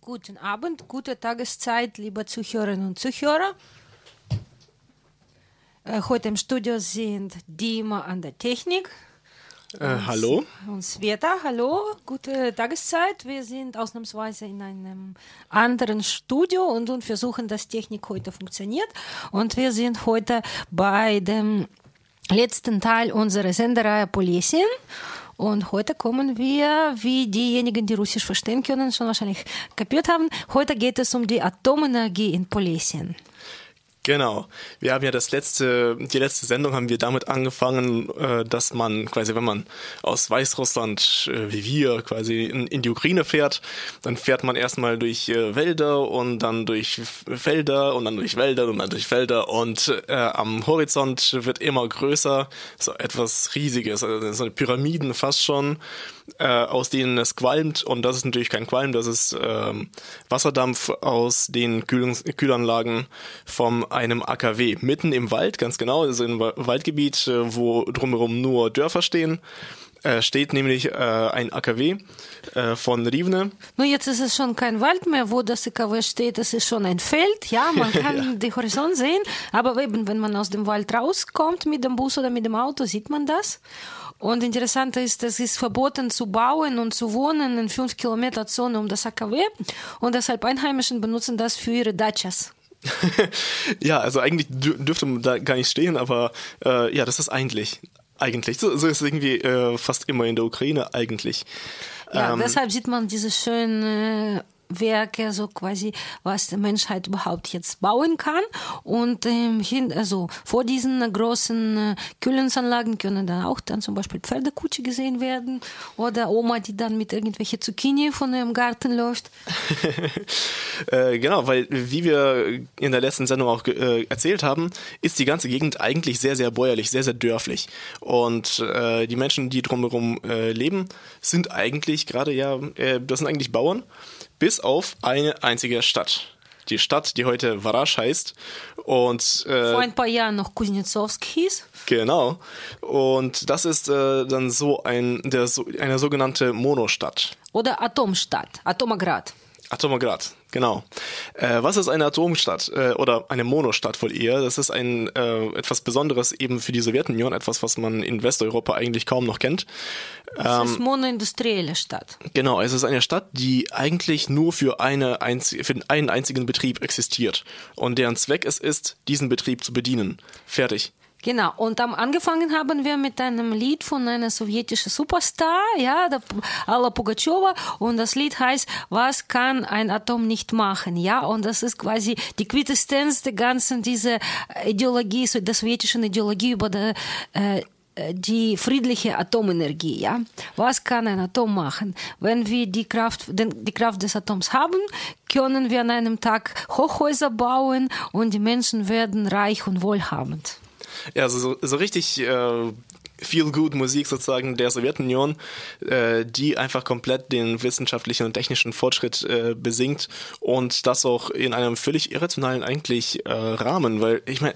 Guten Abend, gute Tageszeit, liebe Zuhörerinnen und Zuhörer. Äh, heute im Studio sind Dima an der Technik. Äh, hallo. Und Sveta, hallo, gute Tageszeit. Wir sind ausnahmsweise in einem anderen Studio und, und versuchen, dass Technik heute funktioniert. Und wir sind heute bei dem letzten Teil unserer Sendereihe Polesien. Und heute kommen wir, wie diejenigen, die Russisch verstehen können, schon wahrscheinlich kapiert haben, heute geht es um die Atomenergie in Polesien. Genau. Wir haben ja das letzte, die letzte Sendung haben wir damit angefangen, äh, dass man quasi, wenn man aus Weißrussland äh, wie wir quasi in, die Ukraine fährt, dann fährt man erstmal durch äh, Wälder und dann durch Felder und dann durch Wälder und dann durch Felder und am Horizont wird immer größer, so etwas Riesiges, also so Pyramiden fast schon äh, aus denen es qualmt. Und das ist natürlich kein Qualm, das ist ähm, Wasserdampf aus den Kühl Kühlanlagen von einem AKW. Mitten im Wald, ganz genau, also im Waldgebiet, äh, wo drumherum nur Dörfer stehen äh, steht nämlich äh, ein AKW äh, von Rivne. Nur jetzt ist es schon kein Wald mehr, wo das AKW steht. Es ist schon ein Feld. Ja, man kann ja. den Horizont sehen. Aber eben, wenn man aus dem Wald rauskommt mit dem Bus oder mit dem Auto, sieht man das. Und interessant ist, es ist verboten zu bauen und zu wohnen in fünf Kilometer Zone um das AKW. Und deshalb Einheimischen benutzen das für ihre Dachas. ja, also eigentlich dürfte man da gar nicht stehen, aber äh, ja, das ist eigentlich. Eigentlich. So, so ist es irgendwie äh, fast immer in der Ukraine eigentlich. Ja, ähm, deshalb sieht man diese schönen Werke, so quasi, was die Menschheit überhaupt jetzt bauen kann. Und ähm, hin, also vor diesen großen äh, Kühlungsanlagen können dann auch dann zum Beispiel Pferdekutsche gesehen werden oder Oma, die dann mit irgendwelche Zucchini von ihrem Garten läuft. äh, genau, weil wie wir in der letzten Sendung auch äh, erzählt haben, ist die ganze Gegend eigentlich sehr, sehr bäuerlich, sehr, sehr dörflich. Und äh, die Menschen, die drumherum äh, leben, sind eigentlich gerade ja, äh, das sind eigentlich Bauern bis auf eine einzige Stadt. Die Stadt, die heute Varasch heißt. Und, äh, Vor ein paar Jahren noch Kuznetsowsk hieß. Genau. Und das ist äh, dann so ein, der, so, eine sogenannte Monostadt. Oder Atomstadt, Atomograd. Atomograd, genau. Äh, was ist eine Atomstadt äh, oder eine Monostadt wohl eher? Das ist ein äh, etwas Besonderes eben für die Sowjetunion, etwas, was man in Westeuropa eigentlich kaum noch kennt. Es ähm, ist monoindustrielle Stadt. Genau, es ist eine Stadt, die eigentlich nur für, eine einzige, für einen einzigen Betrieb existiert und deren Zweck es ist, diesen Betrieb zu bedienen. Fertig. Genau, und am angefangen haben wir mit einem Lied von einer sowjetischen Superstar, ja, der Alla Pugacheва, und das Lied heißt, was kann ein Atom nicht machen, ja, und das ist quasi die Quintessenz der ganzen dieser Ideologie, so der sowjetischen Ideologie über die, äh, die friedliche Atomenergie, ja. Was kann ein Atom machen? Wenn wir die Kraft, den, die Kraft des Atoms haben, können wir an einem Tag Hochhäuser bauen und die Menschen werden reich und wohlhabend. Ja, so, so richtig äh, Feel-Good-Musik sozusagen der Sowjetunion, äh, die einfach komplett den wissenschaftlichen und technischen Fortschritt äh, besingt und das auch in einem völlig irrationalen eigentlich äh, Rahmen, weil ich meine,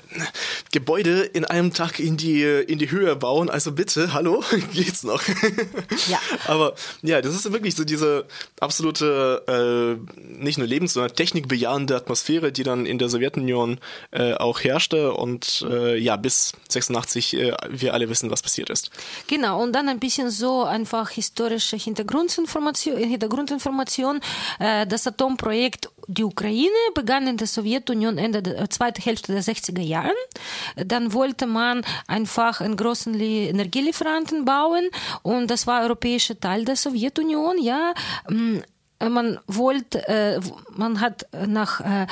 Gebäude in einem Tag in die, in die Höhe bauen, also bitte, hallo, geht's noch? Ja. Aber ja, das ist wirklich so diese absolute, äh, nicht nur lebens-, sondern technikbejahende Atmosphäre, die dann in der Sowjetunion äh, auch herrschte und äh, ja, bis 86 äh, wir alle wissen, was passiert ist. Genau, und dann ein bisschen so einfach historische Hintergrundinformation, Hintergrundinformation. Äh, das Atomprojekt die Ukraine begann in der Sowjetunion Ende der zweiten Hälfte der 60er Jahren. Dann wollte man einfach einen großen Energielieferanten bauen und das war europäischer Teil der Sowjetunion, ja. Äh, man wollte, äh, man hat nach äh,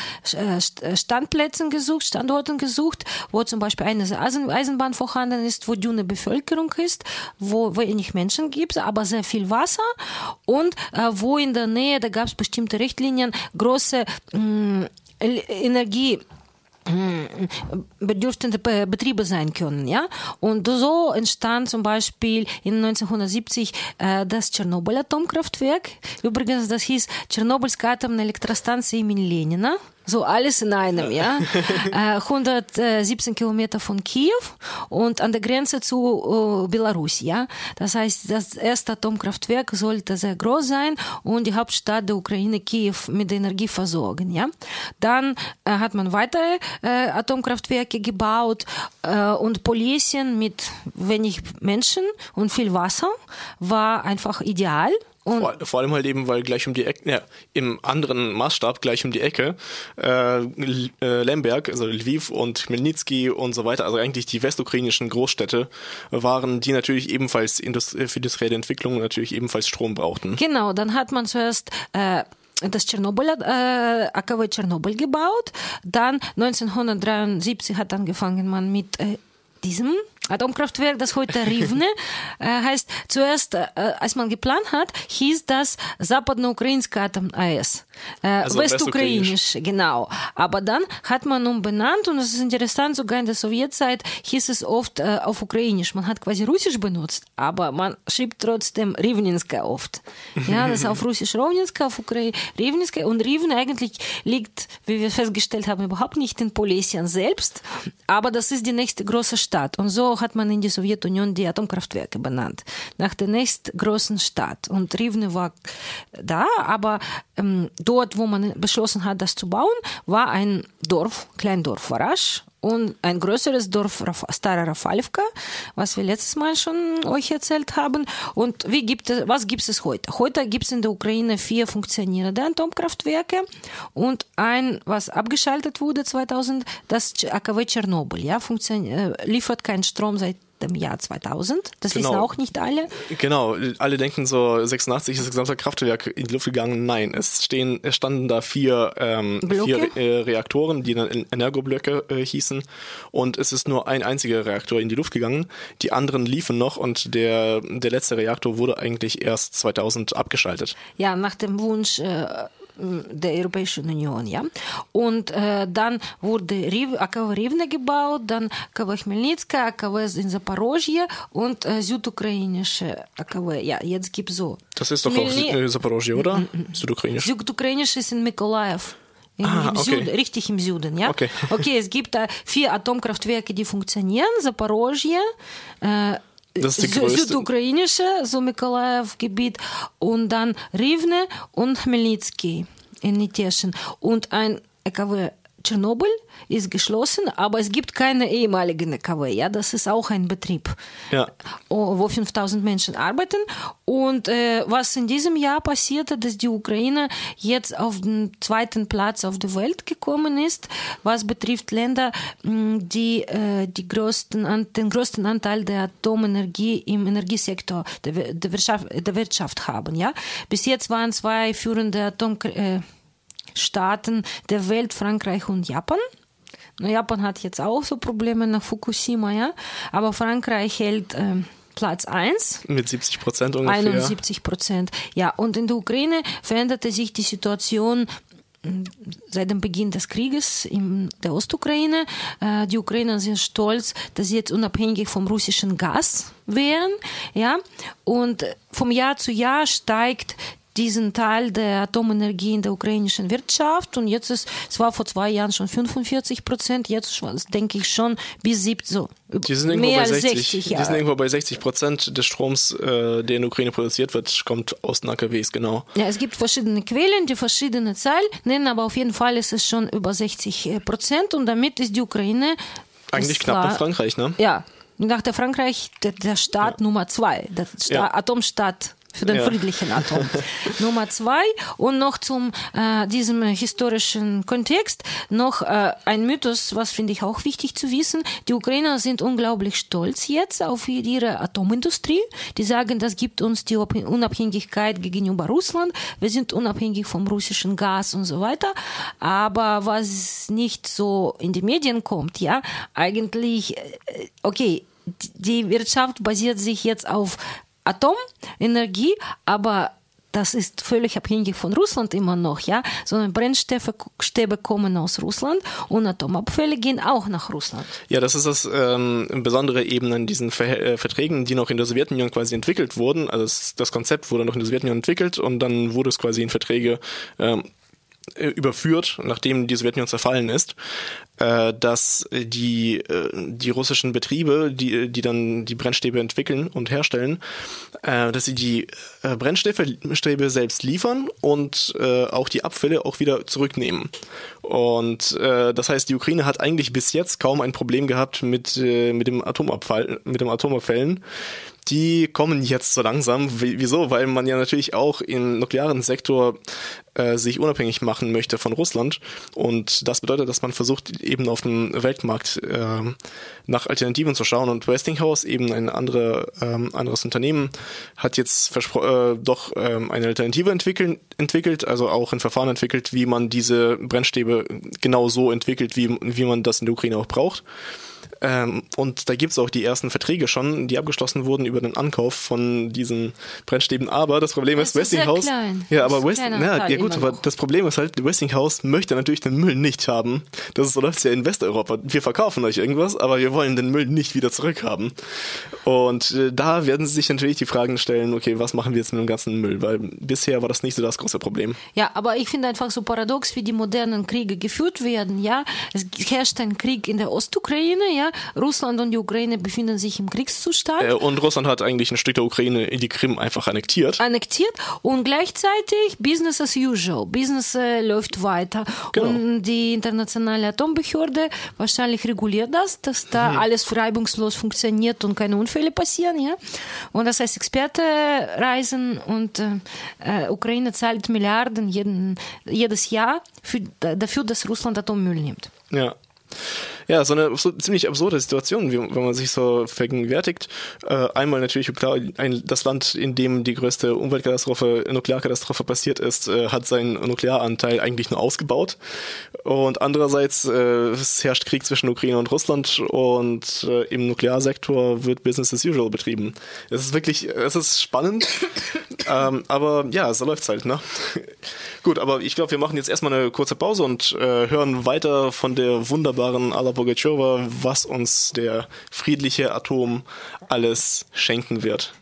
Standplätzen gesucht, Standorten gesucht, wo zum Beispiel eine Eisenbahn vorhanden ist, wo dünne Bevölkerung ist, wo wenig Menschen gibt, aber sehr viel Wasser und wo in der Nähe, da gab es bestimmte Richtlinien, große mh, Energie bedürftige Betriebe sein können. Ja? Und so entstand zum Beispiel in 1970 äh, das Tschernobyl-Atomkraftwerk. Übrigens, das hieß Tschernobyls Atomne Elektrostanz in Lenina. So alles in einem, ja. Äh, 117 Kilometer von Kiew und an der Grenze zu äh, Belarus, ja. Das heißt, das erste Atomkraftwerk sollte sehr groß sein und die Hauptstadt der Ukraine, Kiew, mit Energie versorgen, ja. Dann äh, hat man weitere äh, Atomkraftwerke gebaut äh, und Polesien mit wenig Menschen und viel Wasser war einfach ideal vor, vor, allem halt eben, weil gleich um die Ecke, ja, im anderen Maßstab gleich um die Ecke, äh, äh, Lemberg, also Lviv und Chmelnytsky und so weiter, also eigentlich die westukrainischen Großstädte waren, die natürlich ebenfalls Indust für industrielle Entwicklung natürlich ebenfalls Strom brauchten. Genau, dann hat man zuerst äh, das Tschernobyl, äh, AKW Tschernobyl gebaut. Dann 1973 hat angefangen man mit äh, diesem Atomkraftwerk, das heute Rivne äh, heißt, zuerst, äh, als man geplant hat, hieß das Zapadnoukrainske Atom AES. Äh, also Westukrainisch, genau. Aber dann hat man umbenannt und das ist interessant, sogar in der Sowjetzeit hieß es oft äh, auf Ukrainisch. Man hat quasi Russisch benutzt, aber man schrieb trotzdem Rivninske oft. Ja, das ist auf Russisch Rovninske, auf Ukrainisch Rivninske und Rivne eigentlich liegt, wie wir festgestellt haben, überhaupt nicht in Polesien selbst, aber das ist die nächste große Stadt und so hat man in die Sowjetunion die Atomkraftwerke benannt, nach der nächstgroßen Stadt. Und Rivne war da, aber ähm, dort, wo man beschlossen hat, das zu bauen, war ein Dorf, Kleindorf Varasch, und ein größeres Dorf, Stara Rafalivka, was wir letztes Mal schon euch erzählt haben. Und wie gibt es, was gibt es heute? Heute gibt es in der Ukraine vier funktionierende Atomkraftwerke und ein, was abgeschaltet wurde 2000, das AKW Tschernobyl, ja, äh, liefert keinen Strom seit dem Jahr 2000. Das genau. wissen auch nicht alle. Genau, alle denken so, 86 ist das gesamte Kraftwerk in die Luft gegangen. Nein, es, stehen, es standen da vier, ähm, vier äh, Reaktoren, die dann Energoblöcke äh, hießen. Und es ist nur ein einziger Reaktor in die Luft gegangen. Die anderen liefen noch und der, der letzte Reaktor wurde eigentlich erst 2000 abgeschaltet. Ja, nach dem Wunsch äh, der Europäischen Union, ja. Und äh, dann wurde Riv, AKW Rivne gebaut, dann AKW Chmelnytska, AKW in Zaporozhye und äh, südukrainische AKW. Ja, jetzt gibt es so. Das ist doch Chmelny auch Zaporozhye, oder? Südukrainisch. Südukrainisch ist in Mykolaiv. Im, ah, im okay. Süden, richtig im Süden, ja. Okay, okay es gibt äh, vier Atomkraftwerke, die funktionieren. Zaporozhye, äh, das ist die größte. Südukrainische, so Mikolaev-Gebiet und dann Rivne und Chmelnytsky in Niteschen und ein EKW Tschernobyl ist geschlossen, aber es gibt keine ehemaligen AKW. Ja, das ist auch ein Betrieb, ja. wo 5000 Menschen arbeiten. Und äh, was in diesem Jahr passierte, dass die Ukraine jetzt auf den zweiten Platz auf der Welt gekommen ist, was betrifft Länder, die, äh, die größten, den größten Anteil der Atomenergie im Energiesektor der, der, Wirtschaft, der Wirtschaft haben. Ja, bis jetzt waren zwei führende Atom äh, Staaten der Welt, Frankreich und Japan. Japan hat jetzt auch so Probleme nach Fukushima, ja. Aber Frankreich hält äh, Platz 1. Mit 70 Prozent ungefähr. 71 Prozent. Ja, und in der Ukraine veränderte sich die Situation seit dem Beginn des Krieges in der Ostukraine. Äh, die Ukrainer sind stolz, dass sie jetzt unabhängig vom russischen Gas wären, ja. Und vom Jahr zu Jahr steigt diesen Teil der Atomenergie in der ukrainischen Wirtschaft. Und jetzt ist, es war vor zwei Jahren schon 45 Prozent, jetzt denke ich schon bis 70, so. Die sind irgendwo mehr bei 60, 60 ja. Die sind irgendwo bei 60 Prozent des Stroms, äh, der in der Ukraine produziert wird, kommt aus den AKWs, genau. Ja, es gibt verschiedene Quellen, die verschiedene Zahlen nennen, aber auf jeden Fall ist es schon über 60 äh, Prozent und damit ist die Ukraine eigentlich knapp nach Frankreich, ne? Ja, nach der Frankreich der, der Staat ja. Nummer zwei, der Sta ja. Atomstaat für den ja. friedlichen Atom. Nummer zwei und noch zum äh, diesem historischen Kontext noch äh, ein Mythos, was finde ich auch wichtig zu wissen. Die Ukrainer sind unglaublich stolz jetzt auf ihre Atomindustrie. Die sagen, das gibt uns die Unabhängigkeit gegenüber Russland. Wir sind unabhängig vom russischen Gas und so weiter. Aber was nicht so in die Medien kommt, ja, eigentlich, äh, okay, die Wirtschaft basiert sich jetzt auf Atomenergie, aber das ist völlig abhängig von Russland immer noch, ja, sondern Brennstäbe kommen aus Russland und Atomabfälle gehen auch nach Russland. Ja, das ist das ähm, besondere eben an diesen Ver äh, Verträgen, die noch in der Sowjetunion quasi entwickelt wurden. Also das, das, Konzept wurde noch in der Sowjetunion entwickelt und dann wurde es quasi in Verträge ähm, äh, überführt, nachdem die Sowjetunion zerfallen ist, äh, dass die, äh, die russischen Betriebe, die, die dann die Brennstäbe entwickeln und herstellen, dass sie die Brennstäbe selbst liefern und auch die Abfälle auch wieder zurücknehmen. Und das heißt, die Ukraine hat eigentlich bis jetzt kaum ein Problem gehabt mit, mit dem Atomabfall, mit dem Atomabfällen die kommen jetzt so langsam. Wieso? Weil man ja natürlich auch im nuklearen Sektor äh, sich unabhängig machen möchte von Russland. Und das bedeutet, dass man versucht, eben auf dem Weltmarkt äh, nach Alternativen zu schauen. Und Westinghouse, eben ein andere, ähm, anderes Unternehmen, hat jetzt äh, doch ähm, eine Alternative entwickeln, entwickelt, also auch ein Verfahren entwickelt, wie man diese Brennstäbe genau so entwickelt, wie, wie man das in der Ukraine auch braucht. Ähm, und da gibt's auch die ersten Verträge schon, die abgeschlossen wurden über den Ankauf von diesen Brennstäben. Aber das Problem ist, Westinghouse. Ja, aber West, ja, ja gut, aber noch. das Problem ist halt, Westinghouse möchte natürlich den Müll nicht haben. Das ist so läuft's ja in Westeuropa. Wir verkaufen euch irgendwas, aber wir wollen den Müll nicht wieder zurückhaben. Und äh, da werden sie sich natürlich die Fragen stellen, okay, was machen wir jetzt mit dem ganzen Müll? Weil bisher war das nicht so das große Problem. Ja, aber ich finde einfach so paradox, wie die modernen Kriege geführt werden, ja. Es herrscht ein Krieg in der Ostukraine, ja. Russland und die Ukraine befinden sich im Kriegszustand. Äh, und Russland hat eigentlich ein Stück der Ukraine in die Krim einfach annektiert. Annektiert und gleichzeitig Business as usual. Business äh, läuft weiter. Genau. Und die internationale Atombehörde wahrscheinlich reguliert das, dass da mhm. alles reibungslos funktioniert und keine Unfälle passieren. Ja? Und das heißt, Experte reisen und äh Ukraine zahlt Milliarden jeden, jedes Jahr für, dafür, dass Russland Atommüll nimmt. Ja. Ja, so eine so ziemlich absurde Situation, wie, wenn man sich so vergegenwärtigt. Äh, einmal natürlich klar, ein, das Land, in dem die größte Umweltkatastrophe, Nuklearkatastrophe passiert ist, äh, hat seinen Nuklearanteil eigentlich nur ausgebaut. Und andererseits, äh, es herrscht Krieg zwischen Ukraine und Russland und äh, im Nuklearsektor wird Business as usual betrieben. Es ist wirklich, es ist spannend, ähm, aber ja, so läuft's halt, ne? Gut, aber ich glaube, wir machen jetzt erstmal eine kurze Pause und äh, hören weiter von der wunderbaren Alla Pugacheva, was uns der friedliche Atom alles schenken wird.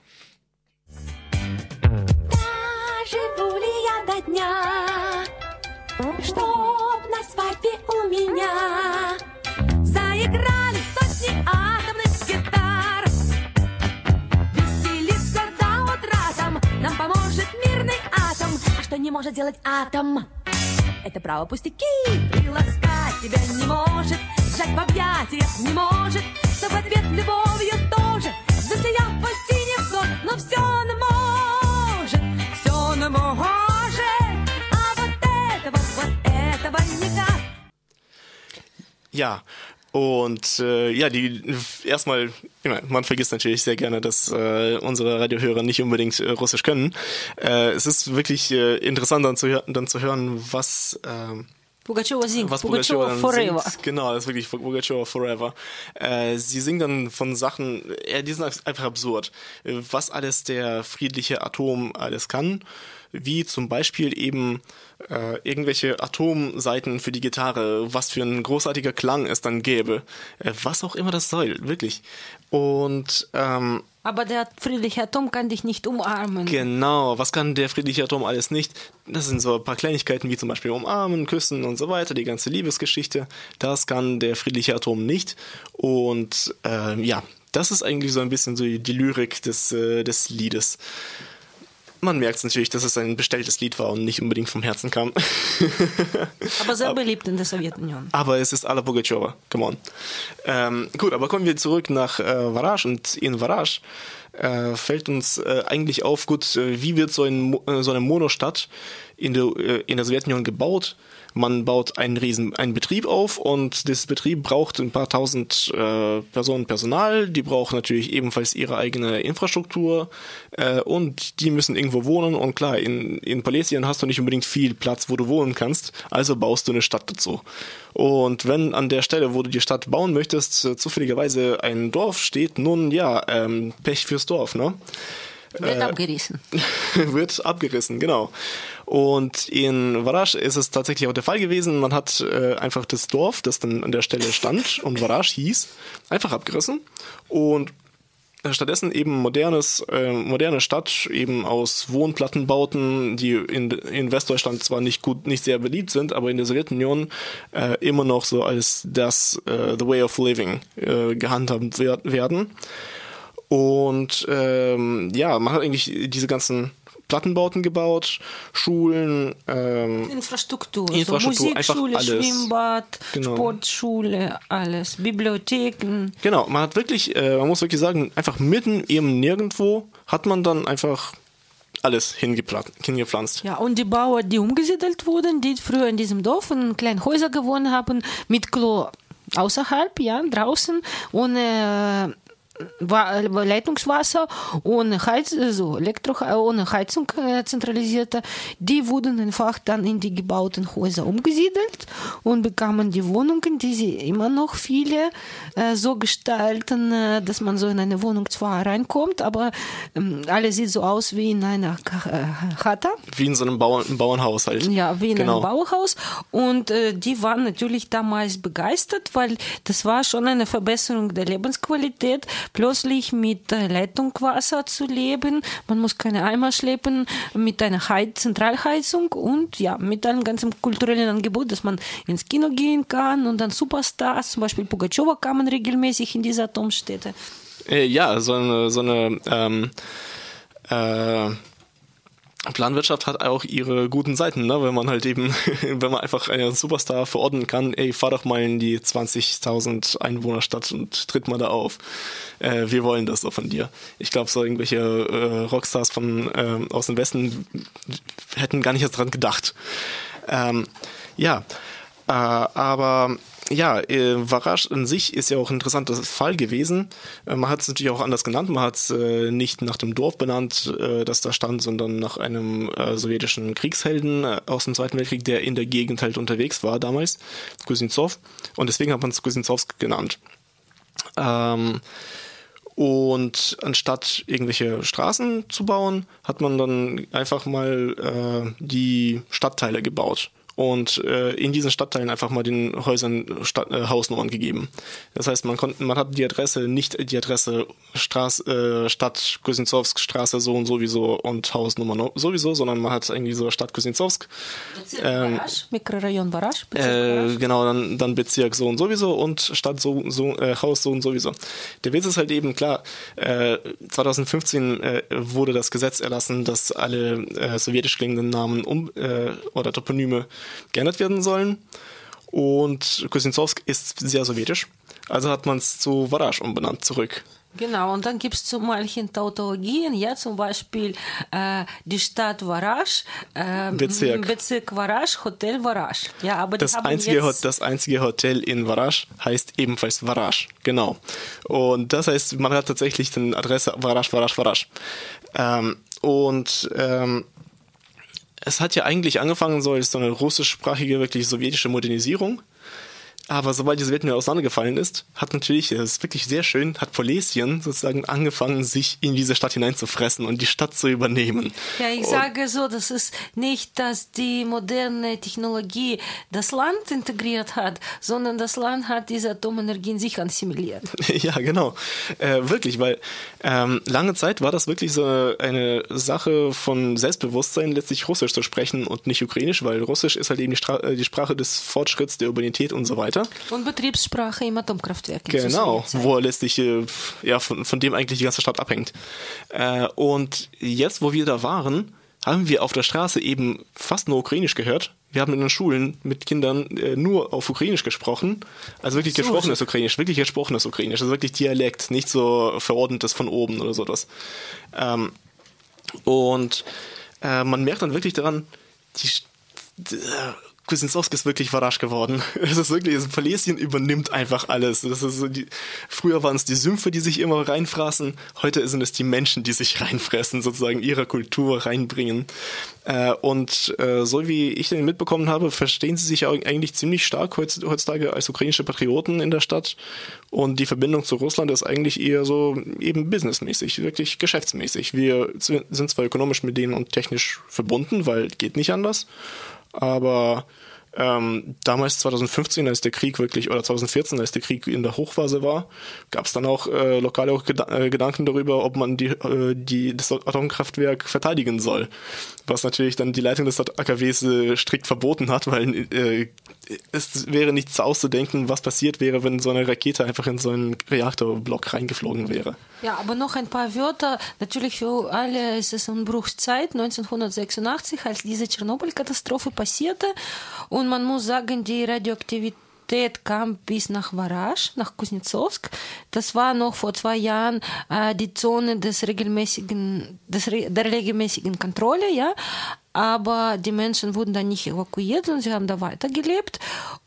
что не может делать атом. Это право пустяки, приласкать тебя не может. сжать в объятиях не может, но в ответ любовью тоже засиял по синий взор, но все он может, все он может, а вот этого, вот этого никак. Ja, und äh, ja, die erstmal, man vergisst natürlich sehr gerne, dass äh, unsere Radiohörer nicht unbedingt äh, Russisch können. Äh, es ist wirklich äh, interessant dann zu, dann zu hören, was äh, Pugachowa singt. was Pugachowa dann forever. singt. Genau, das ist wirklich Pugachowa Forever. Äh, sie singt dann von Sachen, äh, die sind einfach absurd. Äh, Was alles der friedliche Atom alles kann, wie zum Beispiel eben äh, irgendwelche Atomseiten für die Gitarre, was für ein großartiger Klang es dann gäbe, äh, was auch immer das soll, wirklich. Und ähm, Aber der friedliche Atom kann dich nicht umarmen. Genau, was kann der friedliche Atom alles nicht? Das sind so ein paar Kleinigkeiten wie zum Beispiel umarmen, küssen und so weiter, die ganze Liebesgeschichte. Das kann der friedliche Atom nicht. Und ähm, ja, das ist eigentlich so ein bisschen so die Lyrik des, äh, des Liedes. Man merkt natürlich, dass es ein bestelltes Lied war und nicht unbedingt vom Herzen kam. Aber sehr beliebt in der Sowjetunion. Aber es ist Alla Pugachowa, come on. Ähm, gut, aber kommen wir zurück nach äh, Varage und in Varage äh, fällt uns äh, eigentlich auf, gut, äh, wie wird so, ein, äh, so eine Monostadt in der, äh, in der Sowjetunion gebaut? Man baut einen riesen einen Betrieb auf und das Betrieb braucht ein paar tausend äh, Personen Personal, die brauchen natürlich ebenfalls ihre eigene Infrastruktur äh, und die müssen irgendwo wohnen und klar, in, in Palestien hast du nicht unbedingt viel Platz, wo du wohnen kannst, also baust du eine Stadt dazu. Und wenn an der Stelle, wo du die Stadt bauen möchtest, äh, zufälligerweise ein Dorf steht, nun ja, ähm, Pech fürs Dorf, ne? Wird abgerissen. wird abgerissen, genau. Und in Varash ist es tatsächlich auch der Fall gewesen. Man hat äh, einfach das Dorf, das dann an der Stelle stand und Varash hieß, einfach abgerissen und stattdessen eben modernes, äh, moderne Stadt eben aus Wohnplattenbauten, die in, in Westdeutschland zwar nicht gut, nicht sehr beliebt sind, aber in der Sowjetunion äh, immer noch so als das äh, the way of living äh, gehandhabt wer werden. Und ähm, ja, man hat eigentlich diese ganzen Plattenbauten gebaut, Schulen, ähm, Infrastruktur. Infrastruktur, so Musikschule, alles. Schwimmbad, Genau. Sportschule, alles. Bibliotheken. genau, man hat wirklich, äh, man muss wirklich sagen, einfach mitten eben nirgendwo hat man dann einfach alles hingepflanzt. Ja, und die Bauern, die umgesiedelt wurden, die früher in diesem Dorf in kleinen Häusern gewohnt haben, mit Klo außerhalb, ja, draußen, ohne Leitungswasser, ohne, Heiz so Elektro ohne Heizung zentralisierte, die wurden einfach dann in die gebauten Häuser umgesiedelt und bekamen die Wohnungen, die sie immer noch viele so gestalten, dass man so in eine Wohnung zwar reinkommt, aber alles sieht so aus wie in einer Chata. Wie in so einem Bauern, im Bauernhaushalt. Ja, wie in genau. einem Bauhaus. Und äh, die waren natürlich damals begeistert, weil das war schon eine Verbesserung der Lebensqualität, plötzlich mit Leitungswasser zu leben. Man muss keine Eimer schleppen, mit einer Heiz Zentralheizung und ja, mit einem ganzen kulturellen Angebot, dass man ins Kino gehen kann und dann Superstars, zum Beispiel Pugachowa kamen regelmäßig in diese Atomstädte. Äh, ja, so eine, so eine ähm, äh, Planwirtschaft hat auch ihre guten Seiten, ne? wenn man halt eben, wenn man einfach einen Superstar verordnen kann, ey, fahr doch mal in die 20.000 Einwohnerstadt und tritt mal da auf. Äh, wir wollen das doch von dir. Ich glaube, so irgendwelche äh, Rockstars von ähm, aus dem Westen hätten gar nicht erst dran gedacht. Ähm, ja, äh, aber ja, äh, Varash an sich ist ja auch ein interessanter Fall gewesen. Äh, man hat es natürlich auch anders genannt. Man hat es äh, nicht nach dem Dorf benannt, äh, das da stand, sondern nach einem äh, sowjetischen Kriegshelden äh, aus dem Zweiten Weltkrieg, der in der Gegend halt unterwegs war damals, Kuznetsov. Und deswegen hat man es Kuznetsovsk genannt. Ähm, und anstatt irgendwelche Straßen zu bauen, hat man dann einfach mal äh, die Stadtteile gebaut und äh, in diesen Stadtteilen einfach mal den Häusern Stadt, äh, Hausnummern gegeben. Das heißt, man konnte, man hat die Adresse nicht die Adresse Straß, äh, Stadt Kuznetsovsk Straße so und sowieso und Hausnummer no- sowieso, sondern man hat irgendwie so Stadt Kuznetsovsk Ähm, Mikrorayon Varash. äh, genau, dann, dann Bezirk so und sowieso und Stadt so, so äh, Haus so und sowieso. Der Witz ist halt eben klar, äh, 2015 äh, wurde das Gesetz erlassen, dass alle äh, sowjetisch klingenden Namen um, äh, oder Toponyme geändert werden sollen. Und Kuznetsovsk ist sehr sowjetisch. Also hat man es zu Varash umbenannt zurück. Genau, und dann gibt es zu manchen Tautologien, ja, zum Beispiel äh, die Stadt Varash, äh, Bezirk. Bezirk Varash, Hotel Varash. Ja, aber Das einzige, jetzt, das einzige Hotel in Varash heißt ebenfalls Varash. Genau. Und das heißt, man hat tatsächlich die Adresse Varash, Varash, Varash. Ähm, und ähm, es hat ja eigentlich angefangen so als so eine russischsprachige, wirklich sowjetische Modernisierung. Aber sobald die Sowjetunion auseinandergefallen ist, hat natürlich, das ist wirklich sehr schön, hat Polesien sozusagen angefangen, sich in diese Stadt hineinzufressen und die Stadt zu übernehmen. Ja, ich und sage so, das ist nicht, dass die moderne Technologie das Land integriert hat, sondern das Land hat diese Atomenergie in sich assimiliert. ja, genau. Äh, wirklich, weil ähm, lange Zeit war das wirklich so eine Sache von Selbstbewusstsein, letztlich Russisch zu sprechen und nicht Ukrainisch, weil Russisch ist halt eben die, Stra äh, die Sprache des Fortschritts, der Urbanität und so weiter. Und Betriebssprache im Atomkraftwerk. Genau, wo letztlich äh, ja, von, von dem eigentlich die ganze Stadt abhängt. Äh, und jetzt, wo wir da waren, haben wir auf der Straße eben fast nur Ukrainisch gehört. Wir haben in den Schulen mit Kindern äh, nur auf Ukrainisch gesprochen. Also wirklich So. gesprochenes Ukrainisch, wirklich gesprochenes Ukrainisch. Also wirklich Dialekt, nicht so verordnetes von oben oder so das. Ähm, und äh, man merkt dann wirklich daran, die, die, Kuznetsowski ist wirklich verarscht geworden. Es ist wirklich, das Polesien übernimmt einfach alles. Das ist so die, früher waren es die Sümpfe, die sich immer reinfraßen. Heute sind es die Menschen, die sich reinfressen, sozusagen ihre Kultur reinbringen. Äh, und äh, so wie ich den mitbekommen habe, verstehen sie sich eigentlich ziemlich stark heutz- heutzutage als ukrainische Patrioten in der Stadt. Und die Verbindung zu Russland ist eigentlich eher so eben businessmäßig, wirklich geschäftsmäßig. Wir sind zwar ökonomisch mit denen und technisch verbunden, weil geht nicht anders. Aber ähm, damals 2015, als der Krieg wirklich, oder 2014, als der Krieg in der Hochphase war, gab es dann auch äh, lokal auch Geda äh, Gedanken darüber, ob man die, äh, die, das Atomkraftwerk verteidigen soll. Was natürlich dann die Leitung des AKWs äh, strikt verboten hat, weil äh, es wäre nichts auszudenken, was passiert wäre, wenn so eine Rakete einfach in so einen Reaktorblock reingeflogen wäre. Ja, aber noch ein paar Wörter. Natürlich für alle ist es Umbruchszeit 1986, als diese Tschernobyl-Katastrophe passierte. Und man muss sagen, die Radioaktivität kam bis nach Varasch, nach Kuznetsowsk. Das war noch vor zwei Jahren äh, die Zone des regelmäßigen, des, Re- der regelmäßigen Kontrolle, ja. Aber die Menschen wurden da nicht evakuiert und sie haben da weitergelebt.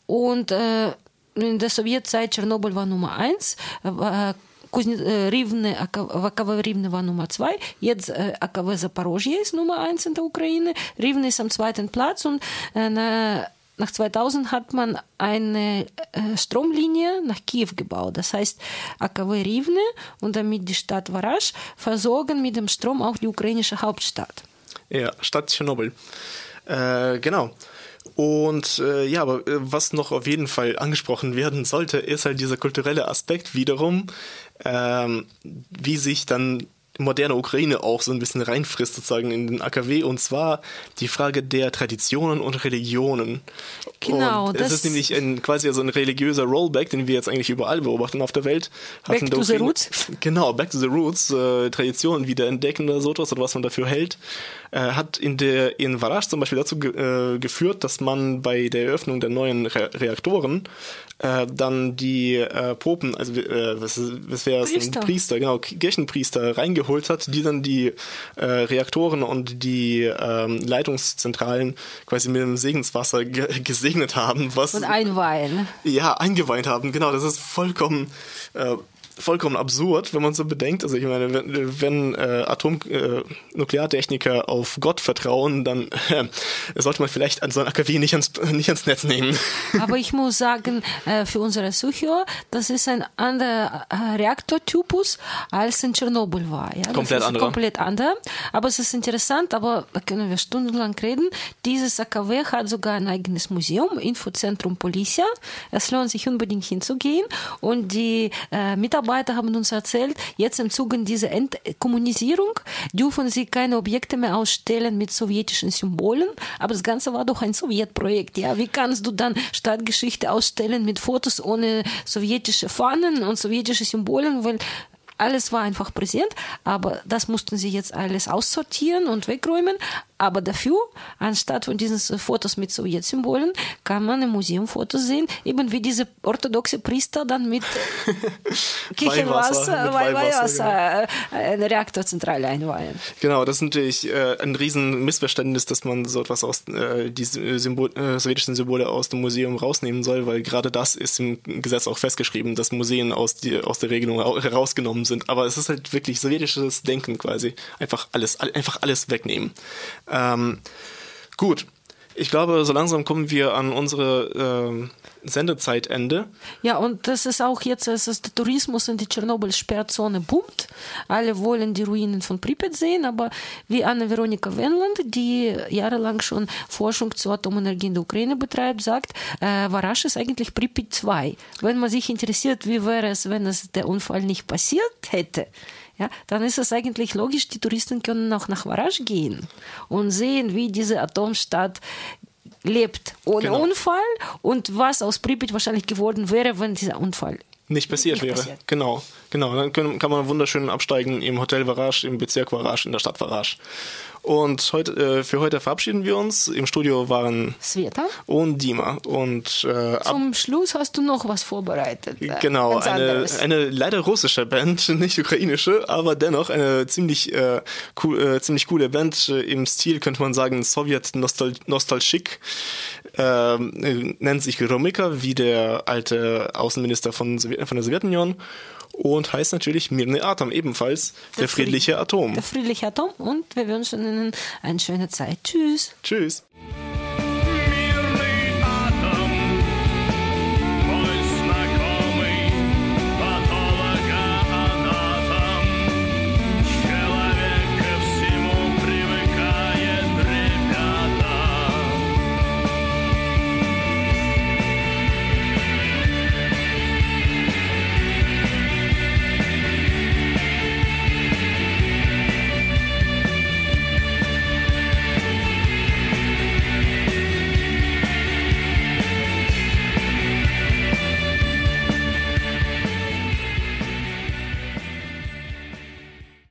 Und äh, in der Sowjetzeit Tschernobyl war Nummer eins. Äh, Кузне- äh, Rivne, AKW Rivne war Nummer zwei. Jetzt äh, AKW Zaporozhye ist Nummer eins in der Ukraine. Rivne ist am zweiten Platz und äh, na, nach 2000 hat man eine äh, Stromlinie nach Kiew gebaut. Das heißt, AKW Rivne und damit die Stadt Varasch versorgen mit dem Strom auch die ukrainische Hauptstadt. Ja, Stadt Tschernobyl. Äh, genau. Und äh, ja, aber äh, was noch auf jeden Fall angesprochen werden sollte, ist halt dieser kulturelle Aspekt wiederum, ähm, wie sich dann moderne Ukraine auch so ein bisschen reinfrisst sozusagen in den AKW und zwar die Frage der Traditionen und Religionen. Genau, und es das- ist nämlich ein, quasi so ein religiöser Rollback, den wir jetzt eigentlich überall beobachten auf der Welt. Back to the roots? Genau, Back to the Roots, äh, Traditionen wieder entdecken oder so etwas oder was man dafür hält, äh, hat in der in Varasch zum Beispiel dazu ge äh, geführt, dass man bei der Eröffnung der neuen Re Reaktoren äh, dann die äh, Popen, also äh, was, was wäre es, Priester. Priester, genau, Kirchenpriester reingeholt hat, die dann die äh, Reaktoren und die ähm, Leitungszentralen quasi mit dem Segenswasser ge gesegnet haben, was Und einweihen. ja, eingeweint haben. Genau, das ist vollkommen, äh, vollkommen absurd, wenn man so bedenkt. Also ich meine, wenn, wenn äh, Atom, äh, auf Gott vertrauen, dann äh, sollte man vielleicht an so ein AKW nicht ans, nicht ans Netz nehmen. Aber ich muss sagen, äh, für unsere Zuhörer, das ist ein anderer äh, Reaktortypus als in Tschernobyl war. Ja? Komplett anderer. Komplett anderer. Aber es ist interessant, aber da können wir stundenlang reden. Dieses AKW hat sogar ein eigenes Museum, Infozentrum Policia. Es lohnt sich unbedingt hinzugehen. Und die äh, Mitarbeiter haben uns erzählt, jetzt im Zuge dieser Entkommunisierung dürfen sie keine Objekte mehr ausstellen mit sowjetischen Symbolen. Aber das Ganze war doch ein Sowjetprojekt. Ja, wie kannst du dann Stadtgeschichte ausstellen mit Fotos ohne sowjetische Fahnen und sowjetische Symbolen? Weil alles war einfach präsent, aber das mussten sie jetzt alles aussortieren und wegräumen. Aber dafür, anstatt von diesen Fotos mit Sowjetsymbolen, kann man im Museum Fotos sehen, eben wie diese orthodoxe Priester dann mit Kirchenwasser, Weihwasser, Weihwasser äh, eine Reaktorzentrale einweihen. Genau, das ist natürlich äh, ein riesen Missverständnis, dass man so etwas aus äh, die Symbol, äh, sowjetischen Symbole aus dem Museum rausnehmen soll, weil gerade das ist im Gesetz auch festgeschrieben, dass Museen aus, die, aus der Regelung au- herausgenommen sind. Aber es ist halt wirklich sowjetisches Denken quasi. Einfach alles, all, einfach alles wegnehmen. Ähm, Gut. Ich glaube, so langsam kommen wir an unsere ähm, Sendezeitende. Ja, und das ist auch jetzt, es ist der Tourismus in die Tschernobyl-Sperrzone boomt. Alle wollen die Ruinen von Pripyat sehen, aber wie Anne-Veronika Wendland, die jahrelang schon Forschung zur Atomenergie in der Ukraine betreibt, sagt, äh, Varasch ist eigentlich Pripyat 2. Wenn man sich interessiert, wie wäre es, wenn es der Unfall nicht passiert hätte, ja, dann ist es eigentlich logisch, die Touristen können auch nach Varasch gehen und sehen, wie diese Atomstadt lebt ohne Genau. Unfall und was aus Pripyat wahrscheinlich geworden wäre, wenn dieser Unfall Nicht passiert Nicht wäre. passiert. Genau, genau. Dann können, kann man wunderschön absteigen im Hotel Varage, im Bezirk Varage, in der Stadt Varage. Und heute, äh, für heute verabschieden wir uns. Im Studio waren Sveta. und Dima. Und äh, Zum Schluss hast du noch was vorbereitet. äh, genau, eine, eine leider russische Band, nicht ukrainische, aber dennoch eine ziemlich, äh, cool, äh, ziemlich coole Band äh, im Stil, könnte man sagen, Sowjet Nostal Nostalgic. Ähm, äh, nennt sich Romika, wie der alte Außenminister von, Sowjet- von der Sowjetunion. Und heißt natürlich Mirne Atom ebenfalls, der, friedliche Atom. Der friedliche Atom und wir wünschen Ihnen eine schöne Zeit. Tschüss. Tschüss.